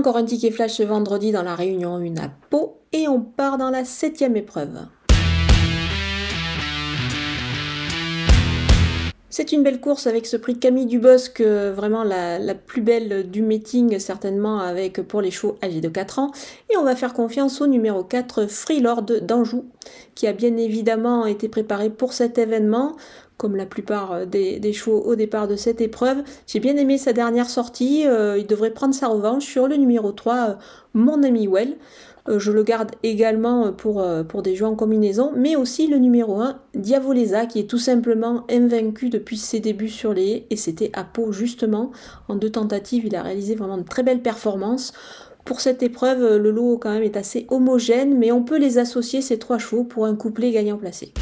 Encore un ticket flash ce vendredi dans la réunion 1 à Pau et on part dans la septième épreuve. C'est une belle course avec ce prix Camille Dubosc, vraiment la, plus belle du meeting certainement avec pour les chevaux âgés de 4 ans. Et on va faire confiance au numéro 4, Freelord d'Anjou, qui a bien évidemment été préparé pour cet événement comme la plupart des, chevaux au départ de cette épreuve. J'ai bien aimé sa dernière sortie, euh, il devrait prendre sa revanche sur le numéro 3, euh, Mon ami Well. Euh, je le garde également pour, euh, des jeux en combinaison, mais aussi le numéro 1, Diavoleza, qui est tout simplement invaincu depuis ses débuts sur les haies, et c'était à Pau justement. En deux tentatives, il a réalisé vraiment de très belles performances. Pour cette épreuve, le lot quand même est assez homogène, mais on peut les associer ces trois chevaux pour un couplet gagnant placé.